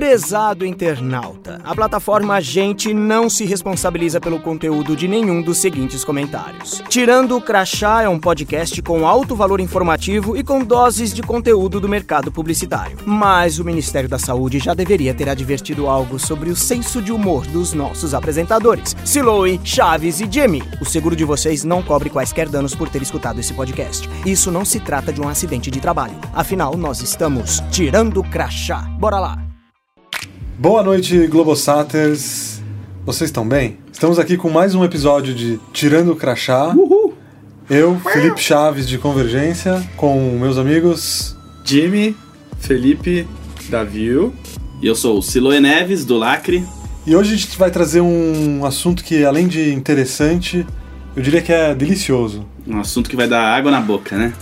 Prezado internauta, a plataforma Gente não se responsabiliza pelo conteúdo de nenhum dos seguintes comentários. Tirando o Crachá é um podcast com alto valor informativo e com doses de conteúdo do mercado publicitário. Mas o Ministério da Saúde já deveria ter advertido algo sobre o senso de humor dos nossos apresentadores, Siloe, Chaves e Jimmy. O seguro de vocês não cobre quaisquer danos por ter escutado esse podcast. Isso não se trata de um acidente de trabalho. Afinal, nós estamos tirando o crachá. Bora lá! Boa noite, Globosaters. Vocês estão bem? Estamos aqui com mais um episódio de Tirando o Crachá. Uhul! Eu, Felipe Chaves de Convergência, com meus amigos Jimmy, Felipe, Davi. E eu sou o Siloe Neves, do Lacre. E hoje a gente vai trazer um assunto que, além de interessante, eu diria que é delicioso. Um assunto que vai dar água na boca, né?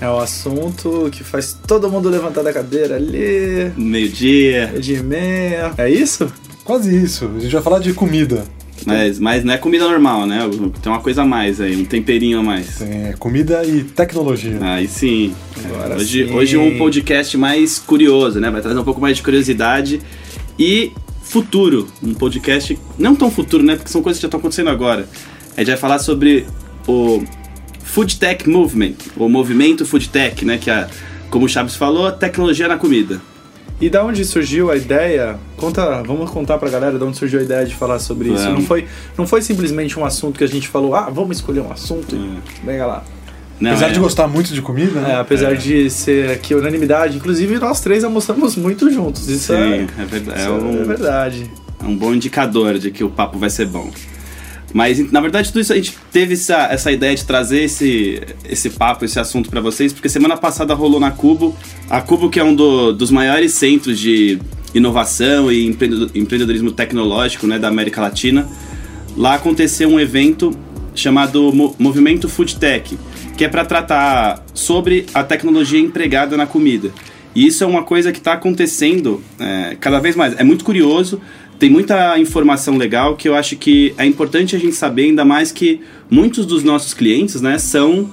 É o assunto que faz todo mundo levantar da cadeira ali. Meio-dia. Meio dia e meia. É isso? Quase isso. A gente vai falar de comida. Mas, mas não é comida normal, né? Tem uma coisa a mais aí, um temperinho a mais. Tem comida e tecnologia. Aí sim. Agora hoje, sim. hoje um podcast mais curioso, né? Vai trazer um pouco mais de curiosidade e futuro. Um podcast não tão futuro, né? Porque são coisas que já estão acontecendo agora. A gente vai falar sobre o Food Tech Movement, o movimento Food Tech, né? Que é, como o Chaves falou, tecnologia na comida. E da onde surgiu a ideia? Conta, vamos contar pra galera de onde surgiu a ideia de falar sobre isso. Vamos. Não foi, não foi simplesmente um assunto que a gente falou, ah, vamos escolher um assunto e venha lá. Não, Apesar é- de gostar muito de comida, É, né? apesar de ser aqui unanimidade, inclusive nós três almoçamos muito juntos. Isso, é, Sim, é verdade. isso É um, é verdade. é um bom indicador de que o papo vai ser bom. Mas, na verdade, tudo isso a gente teve essa, essa ideia de trazer esse, esse papo, esse assunto pra vocês, porque semana passada rolou na Cubo. A Cubo, que é um do- dos maiores centros de inovação e empreendedor- empreendedorismo tecnológico né, da América Latina. Lá aconteceu um evento chamado Mo- Movimento Food Tech, que é para tratar sobre a tecnologia empregada na comida. E isso é uma coisa que está acontecendo é, cada vez mais. É muito curioso, tem muita informação legal que eu acho que é importante a gente saber, ainda mais que muitos dos nossos clientes né, são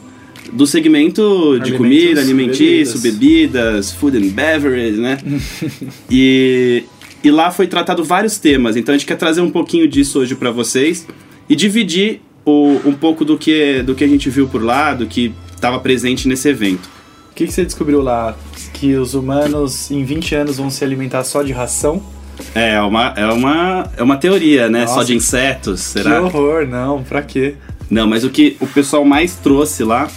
do segmento de Alimentos, comida, alimentício, bebidas. bebidas, food and beverage, né? e, e lá foi tratado vários temas, então a gente quer trazer um pouquinho disso hoje para vocês e dividir o, um pouco do que, do que a gente viu por lá, do que estava presente nesse evento. O que, que você descobriu lá? Que os humanos em 20 anos vão se alimentar só de ração? É uma, é uma, é uma teoria, né? Só Nossa. de insetos, será? Que horror, não, pra quê? Não, mas o que o pessoal mais trouxe lá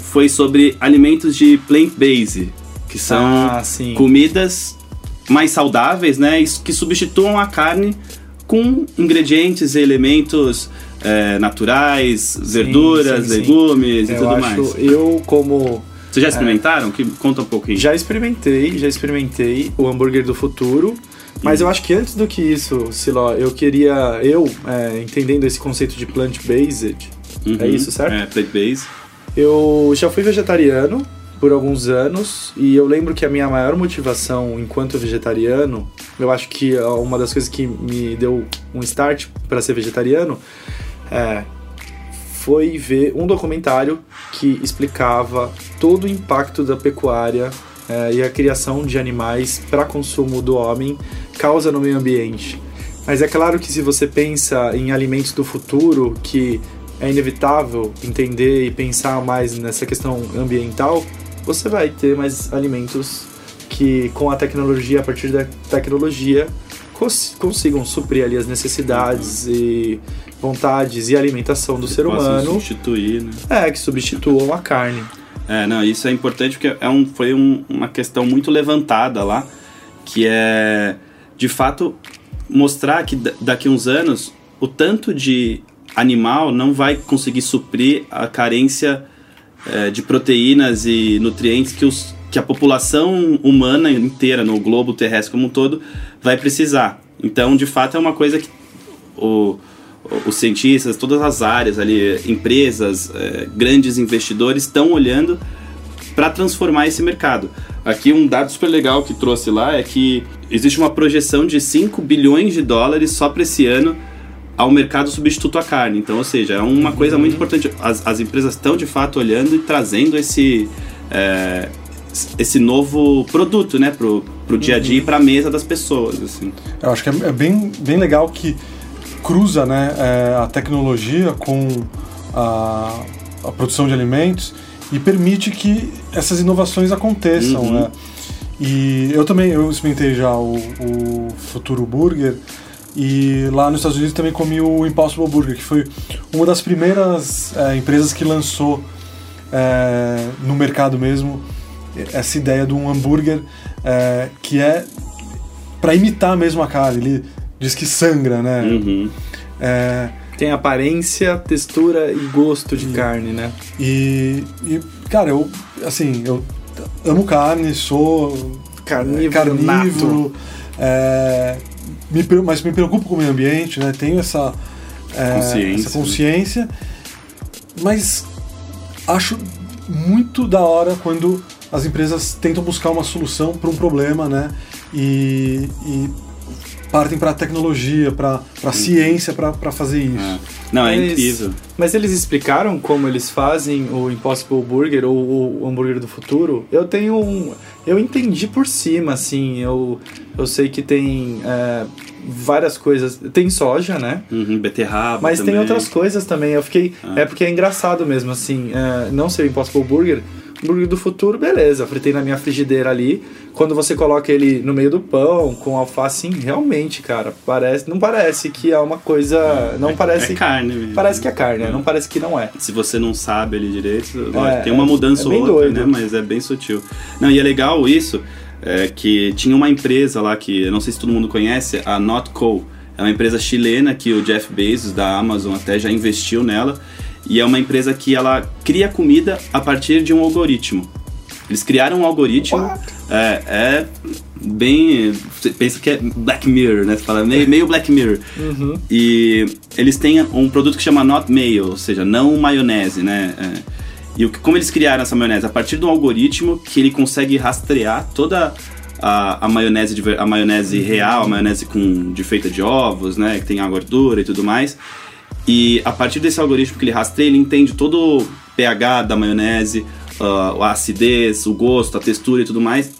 foi sobre alimentos de plant-based, que são Ah, sim. comidas mais saudáveis, né? Que substituam a carne com ingredientes e elementos é, naturais, verduras, sim, sim. legumes e Eu tudo acho, mais. eu como Vocês já experimentaram? Que, conta um pouquinho. já experimentei, já experimentei o hambúrguer do futuro, mas eu acho que antes do que isso, Siló, eu queria, eu, é, entendendo esse conceito de plant-based, Uhum. é isso, certo? É, plant-based. Eu já fui vegetariano por alguns anos e eu lembro que a minha maior motivação enquanto vegetariano, eu acho que é uma das coisas que me deu um start para ser vegetariano é, foi ver um documentário que explicava todo o impacto da pecuária é, e a criação de animais para consumo do homem causa no meio ambiente. Mas é claro que se você pensa em alimentos do futuro, que é inevitável entender e pensar mais nessa questão ambiental, você vai ter mais alimentos que, com a tecnologia, a partir da tecnologia, cons- consigam suprir ali as necessidades e vontades e alimentação do ser Possam humano, substituir, né? é, que substituam a carne. É, não, isso é importante porque é um, foi um- uma questão muito levantada lá, que é, de fato, mostrar que da- daqui a uns anos o tanto de animal não vai conseguir suprir a carência é, de proteínas e nutrientes que, os, que a população humana inteira, no globo terrestre como um todo, vai precisar. Então, de fato, é uma coisa que o, os cientistas, todas as áreas ali, empresas, eh, grandes investidores estão olhando para transformar esse mercado. Aqui um dado super legal que trouxe lá é que existe uma projeção de 5 bilhões de dólares só para esse ano ao mercado substituto à carne. Então, ou seja, é uma coisa muito importante. As, as empresas estão de fato olhando e trazendo esse, eh, esse novo produto né, pro dia a dia e pra mesa das pessoas, assim. Eu acho que é, é bem, bem legal que cruza né, é, a tecnologia com a, a, produção de alimentos e permite que essas inovações aconteçam, Uhum. né? E eu também, eu experimentei já o, o Futuro Burger e lá nos Estados Unidos também comi o Impossible Burger, que foi uma das primeiras é, empresas que lançou é, no mercado mesmo essa ideia de um hambúrguer é, que é para imitar mesmo a carne. Ele diz que sangra, né? Uhum. Tem aparência, textura e gosto de carne, né? e, e, cara, eu assim, eu amo carne, sou Carnívoro, carnívoro, é, me mas me preocupo com o meio ambiente, né? Tenho essa, é, Consciência. essa consciência, mas acho muito da hora quando as empresas tentam buscar uma solução para um problema, né? E, e partem para a tecnologia, para a ciência para fazer isso. É. Não, é Mas- incrível. Mas eles explicaram como eles fazem o Impossible Burger ou o hambúrguer do futuro? Eu tenho um. Eu entendi por cima, assim. Eu, eu sei que tem é, várias coisas. Tem soja, né? Uhum, beterraba Mas também. tem outras coisas também. Eu fiquei. Ah. É porque é engraçado mesmo, assim. é, não ser o Impossible Burger. Hambúrguer do futuro, beleza. Fritei na minha frigideira ali. Quando você coloca ele no meio do pão, com alface, realmente, cara, parece. Não parece que é uma coisa. Não É- parece. É carne mesmo. Parece que é carne, né? Não parece que não é. Se você não sabe ele direito, É, tem uma mudança é ou bem outra, doido. né? Mas é bem sutil. Não, e é legal isso, é, que tinha uma empresa lá que, não sei se todo mundo conhece, a Notco. É uma empresa chilena que o Jeff Bezos da Amazon até já investiu nela. E é uma empresa que ela cria comida a partir de um algoritmo. Eles criaram um algoritmo. É, é bem. Você pensa que é Black Mirror, né? Você fala meio, meio Black Mirror. Uhum. E eles têm um produto que chama Not Mayo, ou seja, não maionese, né? É, e como eles criaram essa maionese? A partir de um algoritmo que ele consegue rastrear toda a, a maionese, a maionese real, a maionese com, de feita de ovos, né? Que tem a gordura e tudo mais. E a partir desse algoritmo que ele rastreia, ele entende todo o pH da maionese, ah, a acidez, o gosto, a textura e tudo mais.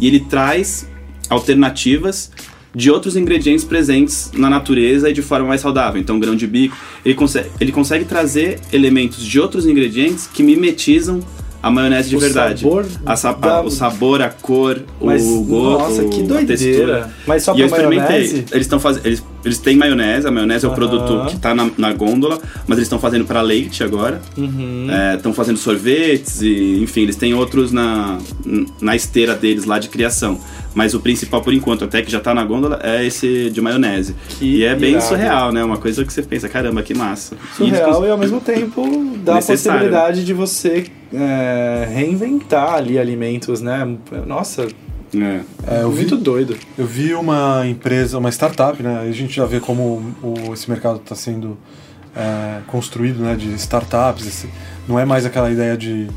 E ele traz alternativas de outros ingredientes presentes na natureza e de forma mais saudável. Então, grão de bico, ele consegue, ele consegue trazer elementos de outros ingredientes que mimetizam a maionese de O verdade. sabor A sa- da- o sabor, a cor, Mas, o gosto, nossa, que doideira. textura. Mas só e eu experimentei. maionese? Eles estão fazendo. Eles, eles têm maionese, a maionese é o produto que tá na, na gôndola, mas eles estão fazendo para leite agora. Uhum. Estão fazendo sorvetes e, enfim, eles têm outros na, na esteira deles lá de criação. Mas o principal, por enquanto, até que já tá na gôndola, é esse de maionese. Que e é bem irado. surreal, né? Uma coisa que você pensa, caramba, que massa. Surreal E, e ao mesmo tempo dá a Necessário. possibilidade de você é, reinventar ali alimentos, né? Nossa, é. É, eu vi, muito doido. Eu vi uma empresa, uma startup, né? A gente já vê como o, esse mercado está sendo é, construído, né? De startups. esse- não é mais aquela ideia de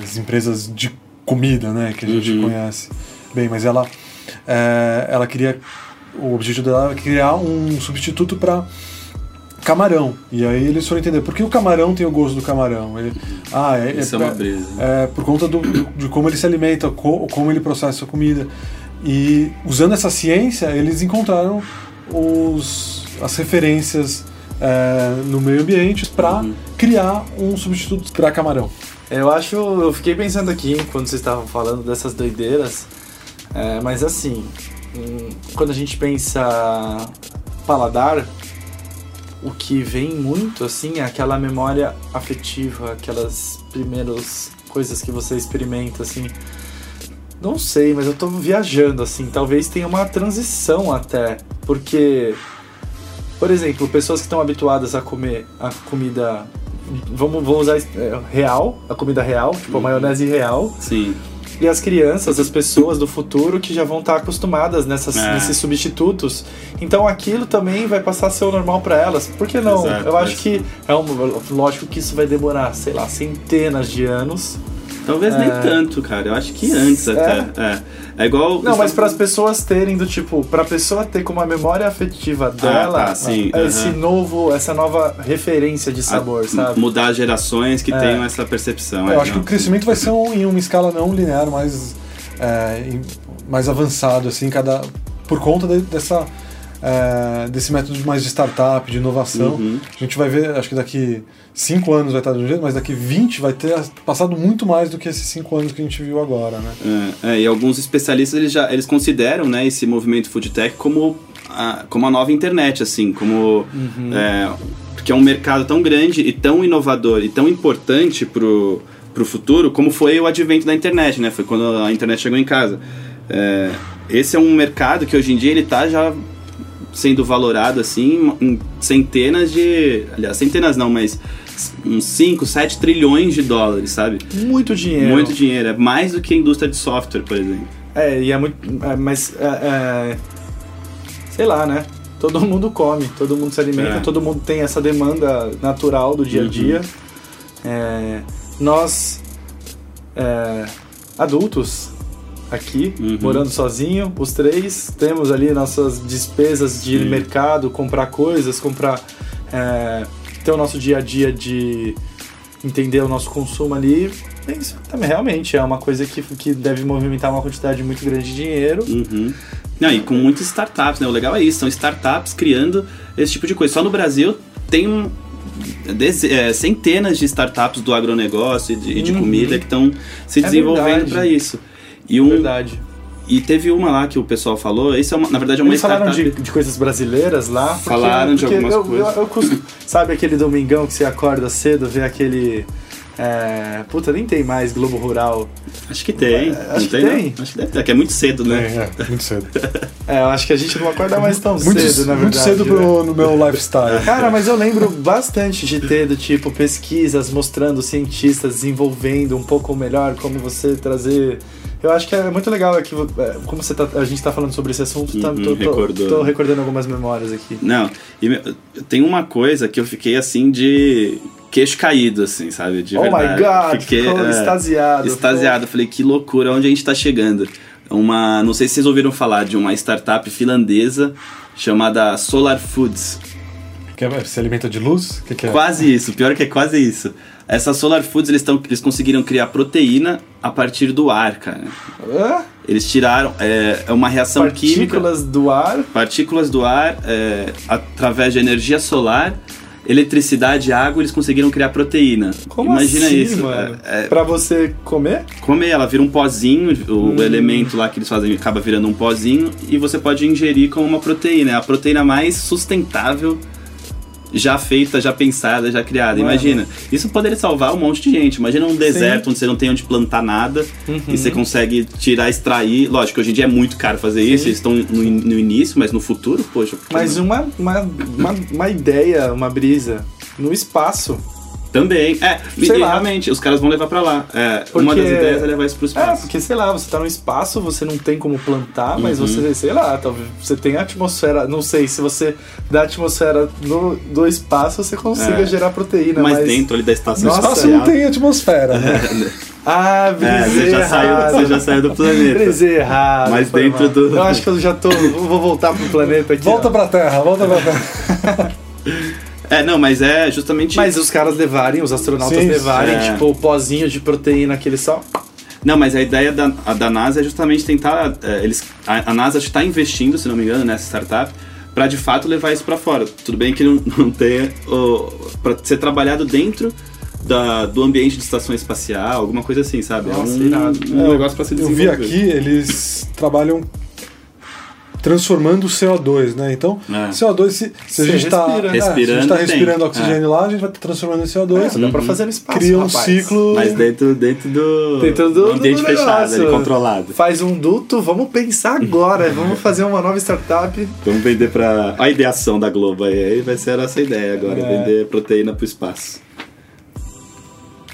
as empresas de comida, né? Que a gente Uhum. conhece bem, mas ela, é, ela queria, o objetivo dela era criar um substituto para camarão. E aí eles foram entender por que o camarão tem o gosto do camarão. Ele, ah, é, Isso é uma brisa. é, por conta do, do- de como ele se alimenta, co- como ele processa a comida. E usando essa ciência, eles encontraram os, as referências é, no meio ambiente para Uhum. criar um substituto para camarão. Eu acho, eu fiquei pensando aqui quando vocês estavam falando dessas doideiras, é, mas assim, hum, quando a gente pensa paladar, o que vem muito assim é aquela memória afetiva, aquelas primeiras coisas que você experimenta assim. Não sei, mas eu tô viajando assim, talvez tenha uma transição até, porque por exemplo, pessoas que estão habituadas a comer a comida vamos, vamos usar é, real, a comida real, tipo a Uhum. maionese real, Sim. E as crianças, as pessoas do futuro que já vão estar acostumadas nessas, É. nesses substitutos. Então aquilo também vai passar a ser o normal para elas. Por que não? Exato, Eu acho mas- que é um, lógico que isso vai demorar, sei lá, centenas de anos. Talvez nem tanto, cara. Eu acho que antes É? até. É. É igual. Não, mas para as pessoas terem do tipo, para a pessoa ter como a memória afetiva dela tá, sim, esse novo, essa nova referência de sabor, a- sabe? Mudar gerações que É. tenham essa percepção. é, Eu acho que não, o crescimento vai ser um- em uma escala não linear, mas é, mais avançado, assim, cada por conta de, dessa é, desse método mais de startup, de inovação. Uhum. A gente vai ver, acho que daqui 5 anos vai estar de um jeito, mas daqui 20 vai ter passado muito mais do que esses 5 anos que a gente viu agora, né? É, é, e alguns especialistas eles já eles consideram né, esse movimento food tech como a, como a nova internet, assim, como é, porque é um mercado tão grande e tão inovador e tão importante pro, pro futuro, como foi o advento da internet, né? Foi quando a internet chegou em casa. É, esse é um mercado que hoje em dia ele tá já sendo valorado assim em centenas de, aliás, centenas não, mas uns 5, 7 trilhões de dólares, sabe? Muito dinheiro. Muito dinheiro, é mais do que a indústria de software, por exemplo. É, e é muito. é, mas. é, é, sei lá, né? Todo mundo come, todo mundo se alimenta, É. todo mundo tem essa demanda natural do dia a dia. É, nós, é, adultos, aqui, Uhum. morando sozinho, os três, temos ali nossas despesas de Sim. mercado, comprar coisas, comprar. É, ter o nosso dia a dia de entender o nosso consumo ali. Isso também realmente é uma coisa que, que deve movimentar uma quantidade muito grande de dinheiro. Uhum. Não, e com muitas startups, né? O legal é isso, são startups criando esse tipo de coisa. Só no Brasil tem um, é, centenas de startups do agronegócio e de, e de Uhum. comida que estão se É desenvolvendo para isso. E, um, Verdade. e teve uma lá que o pessoal falou, isso é uma- na verdade é uma Eles falaram startup. de, de coisas brasileiras lá. porque- Falaram de porque algumas eu, coisas. Eu, eu costumo- sabe aquele domingão que você acorda cedo, vê aquele. é, puta, nem tem mais Globo Rural. Acho que tem. É, não acho que tem, não? tem. Acho que deve ter, que é muito cedo, né? É, é, muito cedo. É, eu acho que a gente não acorda mais tão muito cedo, na verdade. muito cedo né? pro, no meu lifestyle. Cara, mas eu lembro bastante de ter do tipo pesquisas mostrando cientistas desenvolvendo um pouco melhor como você trazer. Eu acho que é muito legal aqui, é, como você tá, a gente tá falando sobre esse assunto, tá- Uhum, tô, tô- recordou. tô recordando algumas memórias aqui. Não, e tem uma coisa que eu fiquei assim de queixo caído, assim, sabe? De oh verdade. my god, Fiquei, ficou é, extasiado. Extasiado. Falei, que loucura, onde a gente tá chegando? Uma, não sei se vocês ouviram falar de uma startup finlandesa chamada Solar Foods. Que é- se alimenta de luz? Que, que é? Quase isso, pior que é quase isso. Essa Solar Foods, eles, tão, eles conseguiram criar proteína a partir do ar, cara. Hã? Eles tiraram, é, é uma reação química Partículas do ar. partículas do ar é, através de energia solar, eletricidade e água, eles conseguiram criar proteína. Como Imagina assim, isso. mano? É, é, Pra você comer? comer, ela vira um pozinho, o Hum. elemento lá que eles fazem acaba virando um pozinho e você pode ingerir como uma proteína. É a proteína mais sustentável já feita, já pensada, já criada. Mano. Imagina. Isso poderia salvar um monte de gente. Imagina um deserto onde você não tem onde plantar nada Uhum. e você consegue tirar, extrair. Lógico, hoje em dia é muito caro fazer isso, eles estão no, no início, mas no futuro, poxa. Mas não? uma, uma, uma, uma ideia, uma brisa no espaço. Também. É, Sei e lá. realmente, os caras vão levar pra lá. É, Uma Porque- das ideias é levar isso pro É, espaço. porque sei lá, você tá no espaço, você não tem como plantar, mas Uhum. você, sei lá, talvez você tem atmosfera, não sei, se você da atmosfera do, do espaço você consiga É. gerar proteína, mas, mas, dentro ali da estação No Nossa, espaço não tem atmosfera, né? Ah, É, brisei você já, saiu, você já saiu do planeta. Brisei errado. Mas dentro mal. do- Eu acho que eu já tô. Vou voltar pro planeta aqui. Volta ó. pra terra, volta pra terra. É, não, mas é justamente. Mas os caras levarem, os astronautas Sim, levarem, é. tipo, o pozinho de proteína que eles só. Não, mas a ideia da, a da NASA é justamente tentar. é, eles, a, a NASA está investindo, se não me engano, nessa startup, para de fato levar isso para fora. Tudo bem que não, não tenha. para ser trabalhado dentro da, do ambiente de estação espacial, alguma coisa assim, sabe? Nossa, é um, irado. um É, negócio para se Eu desenvolver. vi aqui, eles trabalham transformando o CO2, né? Então, É. CO2, se, se a gente está respira, né? Respirando, respirando tem. oxigênio lá, a gente vai estar transformando em CO2, É, dá pra fazer no espaço. cria um rapaz. ciclo. Mas dentro, dentro do, Dentro do- ambiente do fechado, ali, controlado. Faz um duto, vamos pensar agora, vamos fazer uma nova startup. Vamos vender pra. A ideação da Globo aí, vai ser a nossa ideia agora, É. vender proteína pro espaço.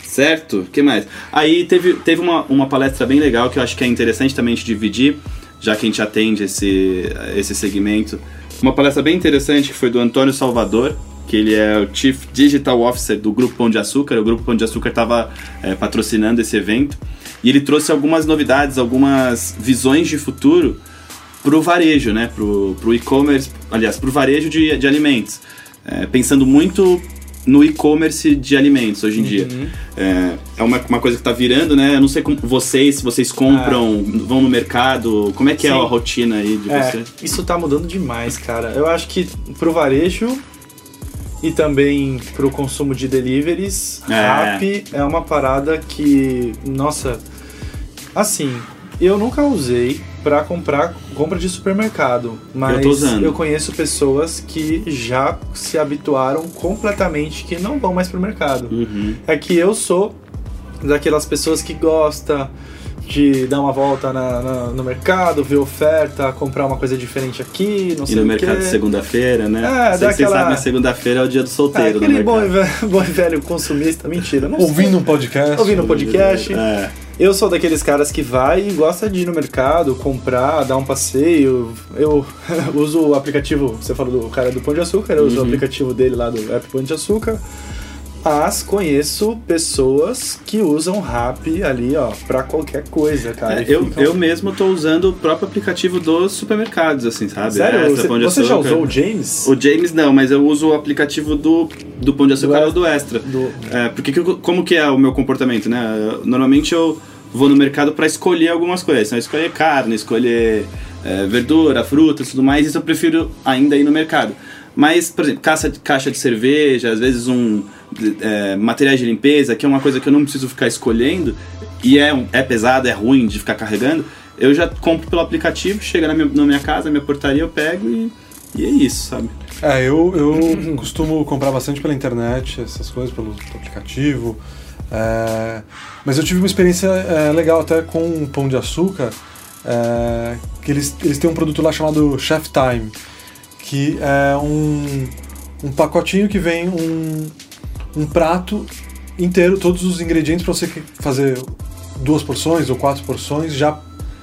Certo? O que mais? Aí teve, teve uma, uma palestra bem legal que eu acho que é interessante também a gente dividir, já que a gente atende esse, esse segmento. Uma palestra bem interessante que foi do Antônio Salvador, que ele é o Chief Digital Officer do Grupo Pão de Açúcar. O Grupo Pão de Açúcar estava patrocinando esse evento. E ele trouxe algumas novidades, algumas visões de futuro pro varejo, né? Pro, pro e-commerce, aliás, pro varejo de, de alimentos. É, pensando muito no e-commerce de alimentos hoje em dia. Uhum. É, é uma, uma coisa que tá virando, né? Eu não sei como vocês, se vocês compram, vão no mercado, como é que é Sim. a rotina aí de É, você? isso tá mudando demais, cara. Eu acho que pro varejo e também pro consumo de deliveries, É. rap é uma parada que, nossa, assim, eu nunca usei pra comprar compra de supermercado, mas Eu usando. conheço pessoas que já se habituaram completamente que não vão mais pro mercado. Uhum. É que eu sou daquelas pessoas que gosta de dar uma volta na- na- no mercado, ver oferta, comprar uma coisa diferente aqui, não E sei no o mercado quê. de segunda-feira, né? É, que vocês sabem, segunda-feira é o dia do solteiro no aquele bom e, mercado. velho, bom e velho consumista, mentira, não Ouvindo sei. um podcast. Ouvindo um podcast. É. Eu sou daqueles caras que vai e gosta de ir no mercado, comprar, dar um passeio. Eu uso o aplicativo, você falou do cara do Pão de Açúcar, eu uso o Uhum. aplicativo dele lá do app Pão de Açúcar. Mas conheço pessoas que usam rap ali, ó, pra qualquer coisa, cara. É, eu, ficam- eu mesmo tô usando o próprio aplicativo dos supermercados, assim, sabe? Sério? Extra, você de você já usou o James? O James não, mas eu uso o aplicativo do, do Pão de Açúcar Do ou do Extra. Do- É, porque como que é o meu comportamento, né? Normalmente eu vou no mercado pra escolher algumas coisas. Então, escolher carne, escolher é, verdura, frutas e tudo mais. Isso eu prefiro ainda ir no mercado. Mas, por exemplo, caixa, caixa de cerveja, às vezes um é, materiais de limpeza, que é uma coisa que eu não preciso ficar escolhendo, e é, é pesado, é ruim de ficar carregando, eu já compro pelo aplicativo, chega na minha, na minha casa, na minha portaria, eu pego e, e é isso, sabe? É, eu, eu costumo comprar bastante pela internet, essas coisas, pelo aplicativo. É, mas eu tive uma experiência é, legal até com o Pão de Açúcar, é, que eles, eles têm um produto lá chamado Chef Time, que é um, um pacotinho que vem um, um prato inteiro, todos os ingredientes para você fazer duas porções ou quatro porções já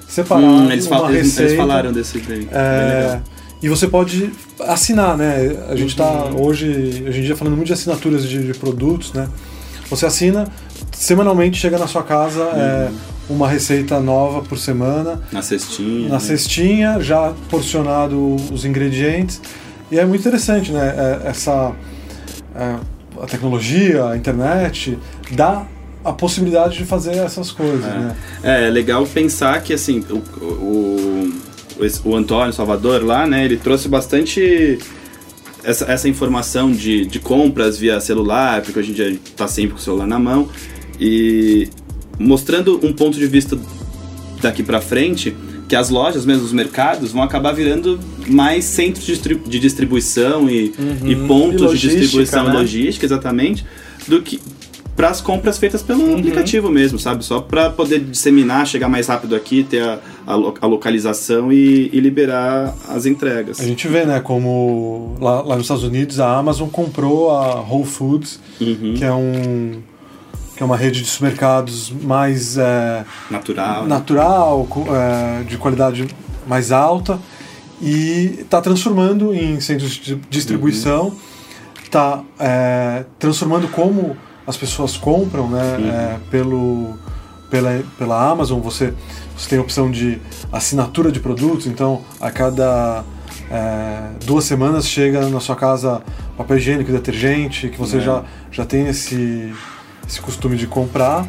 separado, Hum, eles, uma fal- eles- eles receita. falaram desse daí. É, e você pode assinar, né? A gente está Uhum. hoje, hoje em dia falando muito de assinaturas de, de produtos, né? Você assina, semanalmente chega na sua casa é, Uhum. uma receita nova por semana, Na cestinha. na né? cestinha, já porcionado os ingredientes. E é muito interessante, né? É, essa é, a tecnologia, a internet dá a possibilidade de fazer essas coisas, né? É, é legal pensar que assim, o, o, o, Antônio Salvador lá, né, ele trouxe bastante essa, essa informação de, de compras via celular, porque hoje em dia a gente tá sempre com o celular na mão, e mostrando um ponto de vista daqui pra frente, que as lojas, mesmo os mercados, vão acabar virando mais centros de, distri- de distribuição e, e pontos E de distribuição né? logística, exatamente, do que para as compras feitas pelo Uhum. aplicativo mesmo, sabe? Só para poder disseminar, chegar mais rápido aqui, ter a, a, lo- a localização e, e liberar as entregas. A gente vê, né, como lá, lá nos Estados Unidos a Amazon comprou a Whole Foods, Uhum. que é um que é uma rede de supermercados mais é, Natural. né? natural, é, de qualidade mais alta e está transformando em centros de distribuição, está transformando como as pessoas compram, né, é, pelo pela, pela Amazon você você tem a opção de assinatura de produtos, então a cada é, duas semanas chega na sua casa papel higiênico, detergente, que você É. já, já tem esse, esse costume de comprar.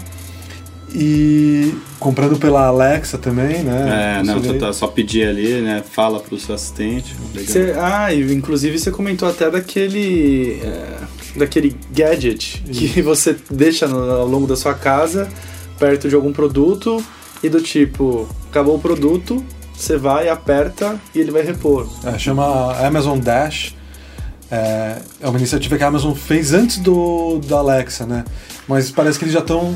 E comprando pela Alexa também, né? É, não, Você tá, só pedir ali, né? Fala pro seu assistente. Legal. Você- ah, e inclusive você comentou até daquele. é, daquele gadget que você deixa no- ao longo da sua casa, perto de algum produto, e do tipo, acabou o produto, você vai, aperta e ele vai repor. É, chama Amazon Dash. É, é uma iniciativa que a Amazon fez antes do da Alexa, né? Mas parece que eles já estão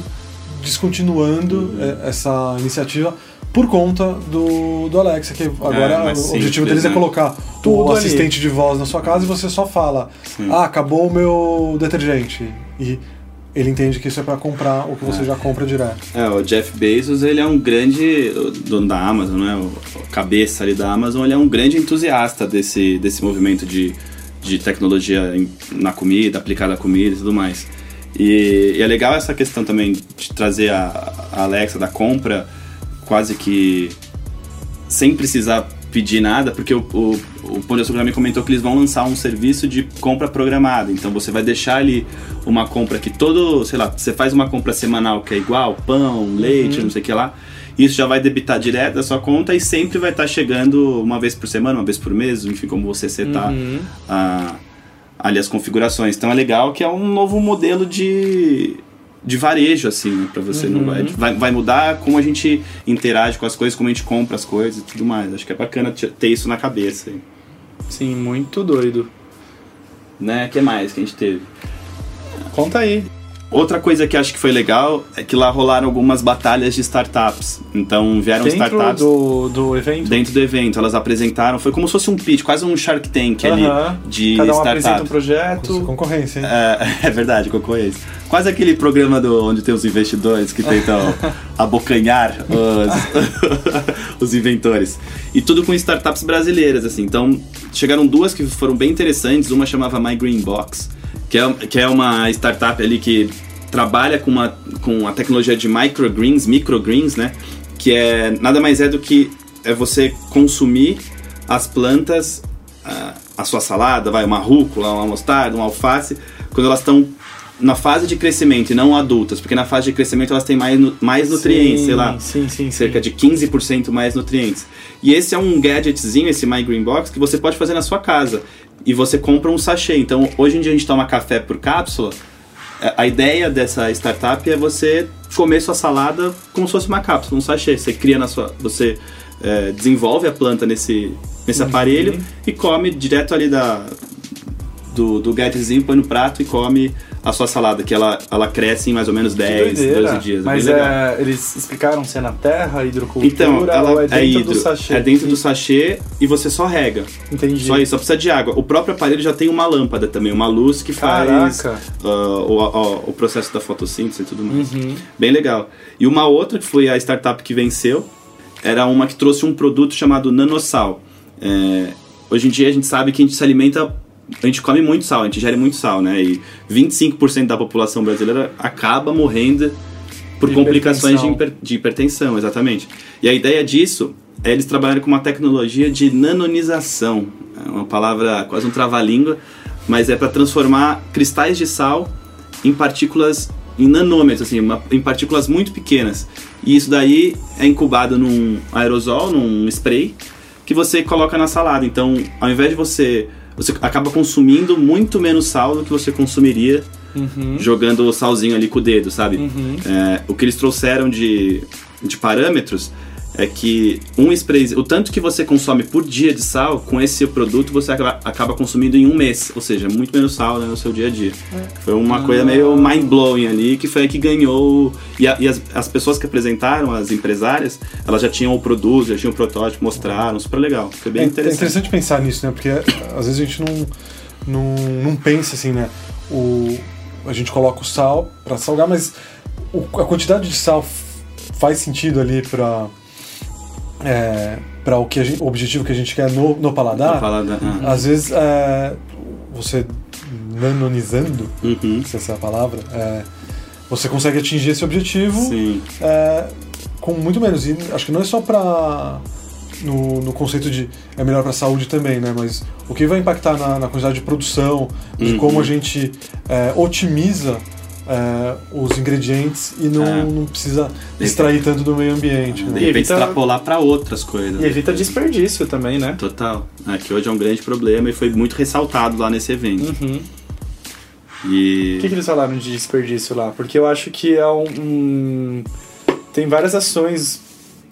descontinuando é, essa iniciativa por conta do, do Alexa, que agora É, o objetivo simples, deles é né? colocar Tudo o ali. assistente de voz na sua casa e você só fala: Sim. Ah, acabou o meu detergente. E ele entende que isso é para comprar o que você já compra direto. É, o Jeff Bezos, ele é um grande dono da Amazon, né? O o cabeça ali da Amazon, ele é um grande entusiasta desse, desse movimento de, de tecnologia na comida, aplicada à comida e tudo mais. E, e é legal essa questão também de trazer a, a Alexa da compra quase que sem precisar pedir nada, porque o, o, o Pão de Açúcar também comentou que eles vão lançar um serviço de compra programada. Então você vai deixar ali uma compra que todo, sei lá, você faz uma compra semanal que é igual, pão, leite, não sei o que lá. Isso já vai debitar direto da sua conta e sempre vai estar chegando uma vez por semana, uma vez por mês, enfim, como você setar a- ali as configurações. Então é legal que é um novo modelo de, de varejo, assim, né? Pra você não vai, vai. Vai mudar como a gente interage com as coisas, como a gente compra as coisas e tudo mais. Acho que é bacana te- ter isso na cabeça. aí. Sim, muito doido. Né? O que mais que a gente teve? Conta aí. Outra coisa que acho que foi legal é que lá rolaram algumas batalhas de startups. Então vieram Dentro startups do, do evento. dentro do evento. Elas apresentaram, foi como se fosse um pitch, quase um Shark Tank ali Aham. de Cada um apresenta um startup. Projeto. concorrência, hein? É, é verdade, concorrência. Quase aquele programa do, onde tem os investidores que tentam abocanhar os, os inventores. E tudo com startups brasileiras, assim. Então, chegaram duas que foram bem interessantes. Uma chamava My Green Box, que é, que é uma startup ali que trabalha com, uma, com a tecnologia de microgreens, microgreens, né? Que é nada mais é do que é você consumir as plantas, a, a sua salada, vai, uma rúcula, uma mostarda, uma alface, quando elas estão na fase de crescimento e não adultas, porque na fase de crescimento elas têm mais, mais nutrientes, Sim, sei lá, Sim, sim, cerca de 15% mais nutrientes. E esse é um gadgetzinho, esse My Green Box, que você pode fazer na sua casa. E você compra um sachê. Então, hoje em dia a gente toma café por cápsula. É, A ideia dessa startup é você comer sua salada como se fosse uma cápsula, um sachê. Você cria na sua. Você é, desenvolve a planta nesse, nesse Uhum. aparelho e come direto ali da, do, do gadgetzinho, põe no prato e come a sua salada, que ela, ela cresce em mais ou menos Que 10, doideira. 12 dias. É Mas é, eles explicaram se é na terra, hidrocultura, Então, ela ou é dentro hidro, do sachê? é dentro do sachê e você só rega. Entendi. Só isso, só precisa de água. O próprio aparelho já tem uma lâmpada também, uma luz que faz ah, o, o- o processo da fotossíntese e tudo mais. Uhum. Bem legal. E uma outra, que foi a startup que venceu, era uma que trouxe um produto chamado Nanosal. É, hoje em dia a gente sabe que a gente se alimenta, a gente come muito sal, a gente ingere muito sal, né? E 25% da população brasileira acaba morrendo por De complicações de, hipertensão. hiper- de hipertensão, exatamente. E a ideia disso é eles trabalharem com uma tecnologia de nanonização. É uma palavra quase um trava-língua, mas é para transformar cristais de sal em partículas em nanômetros, assim, uma- em partículas muito pequenas. E isso daí é incubado num aerosol, num spray, que você coloca na salada. Então, ao invés de você. Você acaba consumindo muito menos sal do que você consumiria Uhum. jogando o salzinho ali com o dedo, sabe? Uhum. É, o que eles trouxeram de, de parâmetros é que um spray, o tanto que você consome por dia de sal, com esse produto você acaba, acaba consumindo em um mês, ou seja, muito menos sal né, no seu dia a dia. Foi uma coisa meio mind-blowing ali, que foi a que ganhou. E, a- e as, as pessoas que apresentaram, as empresárias, elas já tinham o produto, já tinham o protótipo, mostraram, super legal. Foi bem É, é interessante. interessante pensar nisso, né? Porque às vezes a gente não, não, não pensa assim, né? O, a gente coloca o sal para salgar, mas o- a quantidade de sal faz sentido ali para é, para o que gente- o objetivo que a gente quer no, no paladar. Falar da- ah. Às vezes é, você nanonizando, Uhum. se essa é a palavra, é, você consegue atingir esse objetivo é, com muito menos. E acho que não é só para no, no conceito de é melhor para a saúde também, né? Mas o que vai impactar na, na quantidade de produção, de Uhum. como a gente é, otimiza é, os ingredientes e não, É. não precisa extrair tanto do meio ambiente. De Né? repente evita- extrapolar pra outras coisas. E evita desperdício também, né? Total. É, que hoje é um grande problema e foi muito ressaltado lá nesse evento. Uhum. E. O que, que eles falaram de desperdício lá? Porque eu acho que é um. um- tem várias ações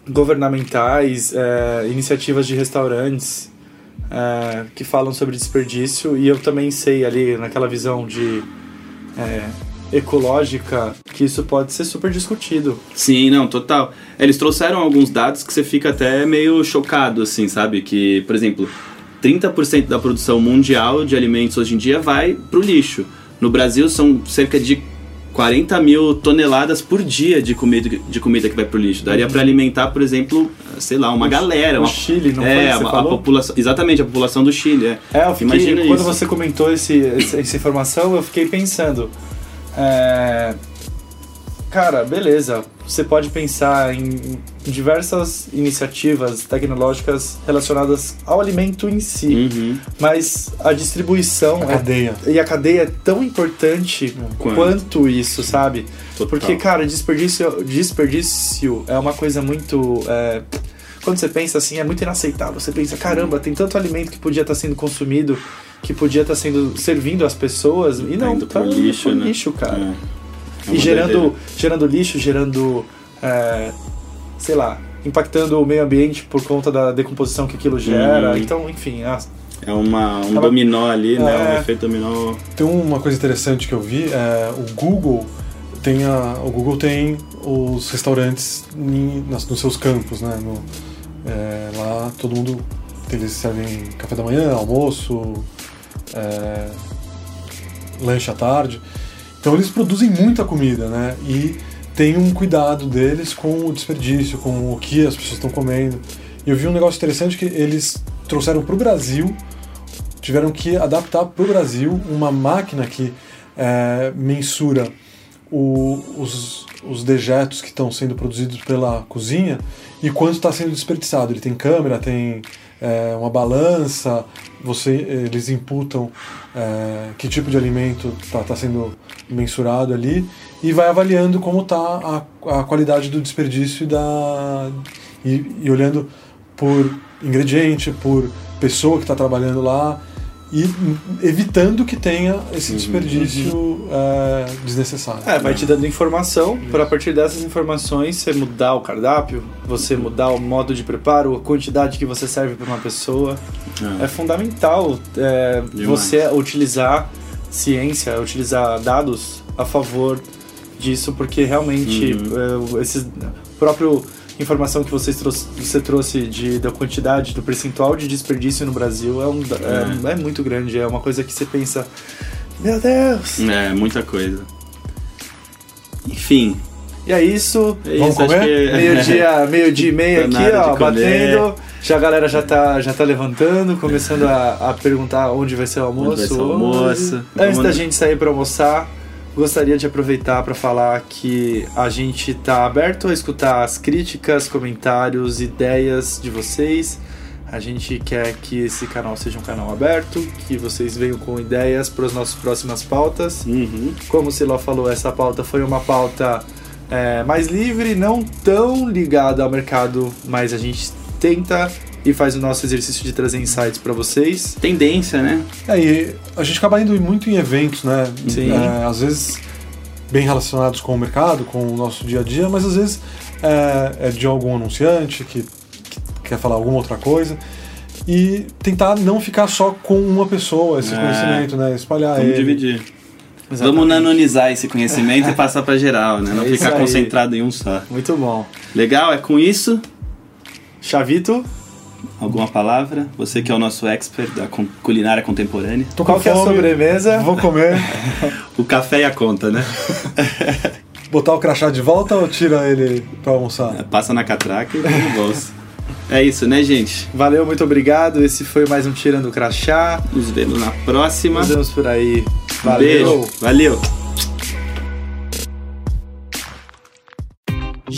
governamentais, é, iniciativas de restaurantes é, que falam sobre desperdício e eu também sei ali naquela visão de é, ecológica que isso pode ser super discutido. Sim, não, total. Eles trouxeram alguns dados que você fica até meio chocado, assim, sabe? Que, por exemplo, 30% da produção mundial de alimentos hoje em dia vai pro lixo. No Brasil são cerca de 40 mil toneladas por dia de comida, de comida que vai pro lixo. Daria pra alimentar, por exemplo, sei lá, uma galera. O uma, Chile, não é, foi? a, Você a falou? população. Exatamente, a população do Chile. É, É, eu fiquei, Imagina quando isso. você comentou esse- essa informação, eu fiquei pensando. É, cara, beleza, você pode pensar em diversas iniciativas tecnológicas relacionadas ao alimento em si, Uhum. mas a distribuição A é- cadeia. e a cadeia é tão importante Quanto. quanto, isso, sabe? Total. Porque, cara, desperdício, desperdício é uma coisa muito. é, quando você pensa assim, é muito inaceitável. Você pensa, caramba, tem tanto alimento que podia estar sendo consumido, que podia estar sendo servindo às pessoas, e não, indo tá pro lixo, pro né? lixo, cara. É. É E gerando, gerando lixo, gerando. é, sei lá, impactando o meio ambiente por conta da decomposição que aquilo gera. Uhum. Então, enfim, ah, É uma, um Ela- dominó ali, né? É. Um efeito dominó. Tem uma coisa interessante que eu vi, é, o Google tem a, o Google tem os restaurantes em- nas- nos seus campos, né? No- é, lá todo mundo eles servem café da manhã, almoço, é, lanche à tarde. Então eles produzem muita comida, né? E tem um cuidado deles com o desperdício, com o que as pessoas estão comendo. E eu vi um negócio interessante que eles trouxeram para o Brasil, tiveram que adaptar para o Brasil uma máquina que é, mensura o- os, os dejetos que estão sendo produzidos pela cozinha e quanto está sendo desperdiçado. Ele tem câmera, tem é, uma balança, você, eles imputam é, que tipo de alimento está sendo mensurado ali e vai avaliando como está a, a qualidade do desperdício da, e, e olhando por ingrediente, por pessoa que está trabalhando lá e evitando que tenha esse desperdício é, desnecessário. É, vai te dando informação para a partir dessas informações você mudar o cardápio, você mudar o modo de preparo, a quantidade que você serve para uma pessoa. É. Fundamental é, você utilizar ciência, utilizar dados a favor disso, porque realmente é, esse próprio informação que vocês trouxe, você trouxe de, da quantidade, do percentual de desperdício no Brasil é, um, é, é muito grande. É uma coisa que você pensa, meu Deus! É, muita coisa. Enfim. E é isso. É Vamos isso, comer? que... Meio-dia, meio-dia e meia aqui, ó, batendo. Já a galera já tá, já tá levantando, começando a, a perguntar onde vai ser o almoço. Onde vai ser o almoço. Antes da gente sair para almoçar, gostaria de aproveitar para falar que a gente tá aberto a escutar as críticas, comentários, ideias de vocês. A gente quer que esse canal seja um canal aberto, que vocês venham com ideias para as nossas próximas pautas. Uhum. Como o Siló falou, essa pauta foi uma pauta é, mais livre, não tão ligada ao mercado, mas a gente tenta e faz o nosso exercício de trazer insights para vocês. Tendência, né? É, e a gente acaba indo muito em eventos, né? Sim. É, às vezes bem relacionados com o mercado, com o nosso dia a dia, mas às vezes é, é de algum anunciante que, que quer falar alguma outra coisa. E tentar não ficar só com uma pessoa esse É. conhecimento, né? Espalhar Vamos ele. dividir. Exatamente. Vamos nanonizar esse conhecimento e passar pra geral, né? Não É ficar concentrado em um só. Muito bom. Legal? É com isso? Chavito, Alguma palavra? Você que é o nosso expert da culinária contemporânea. Tô com qual que é a sobremesa? Vou comer. O café e a conta, né? Botar o crachá de volta ou tira ele pra almoçar? Passa na catraca e põe no bolso. É isso, né, gente? Valeu, muito obrigado. Esse foi mais um Tirando o Crachá. Nos vemos na próxima. Nos vemos por aí. Um Valeu. beijo. Valeu.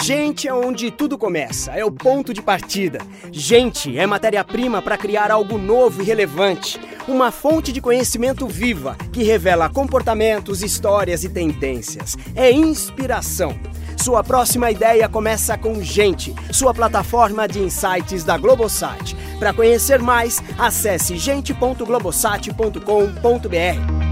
Gente é onde tudo começa, é o ponto de partida. Gente é matéria-prima para criar algo novo e relevante. Uma fonte de conhecimento viva que revela comportamentos, histórias e tendências. É inspiração. Sua próxima ideia começa com Gente, sua plataforma de insights da Globosat. Para conhecer mais, acesse gente.globosat.com.br.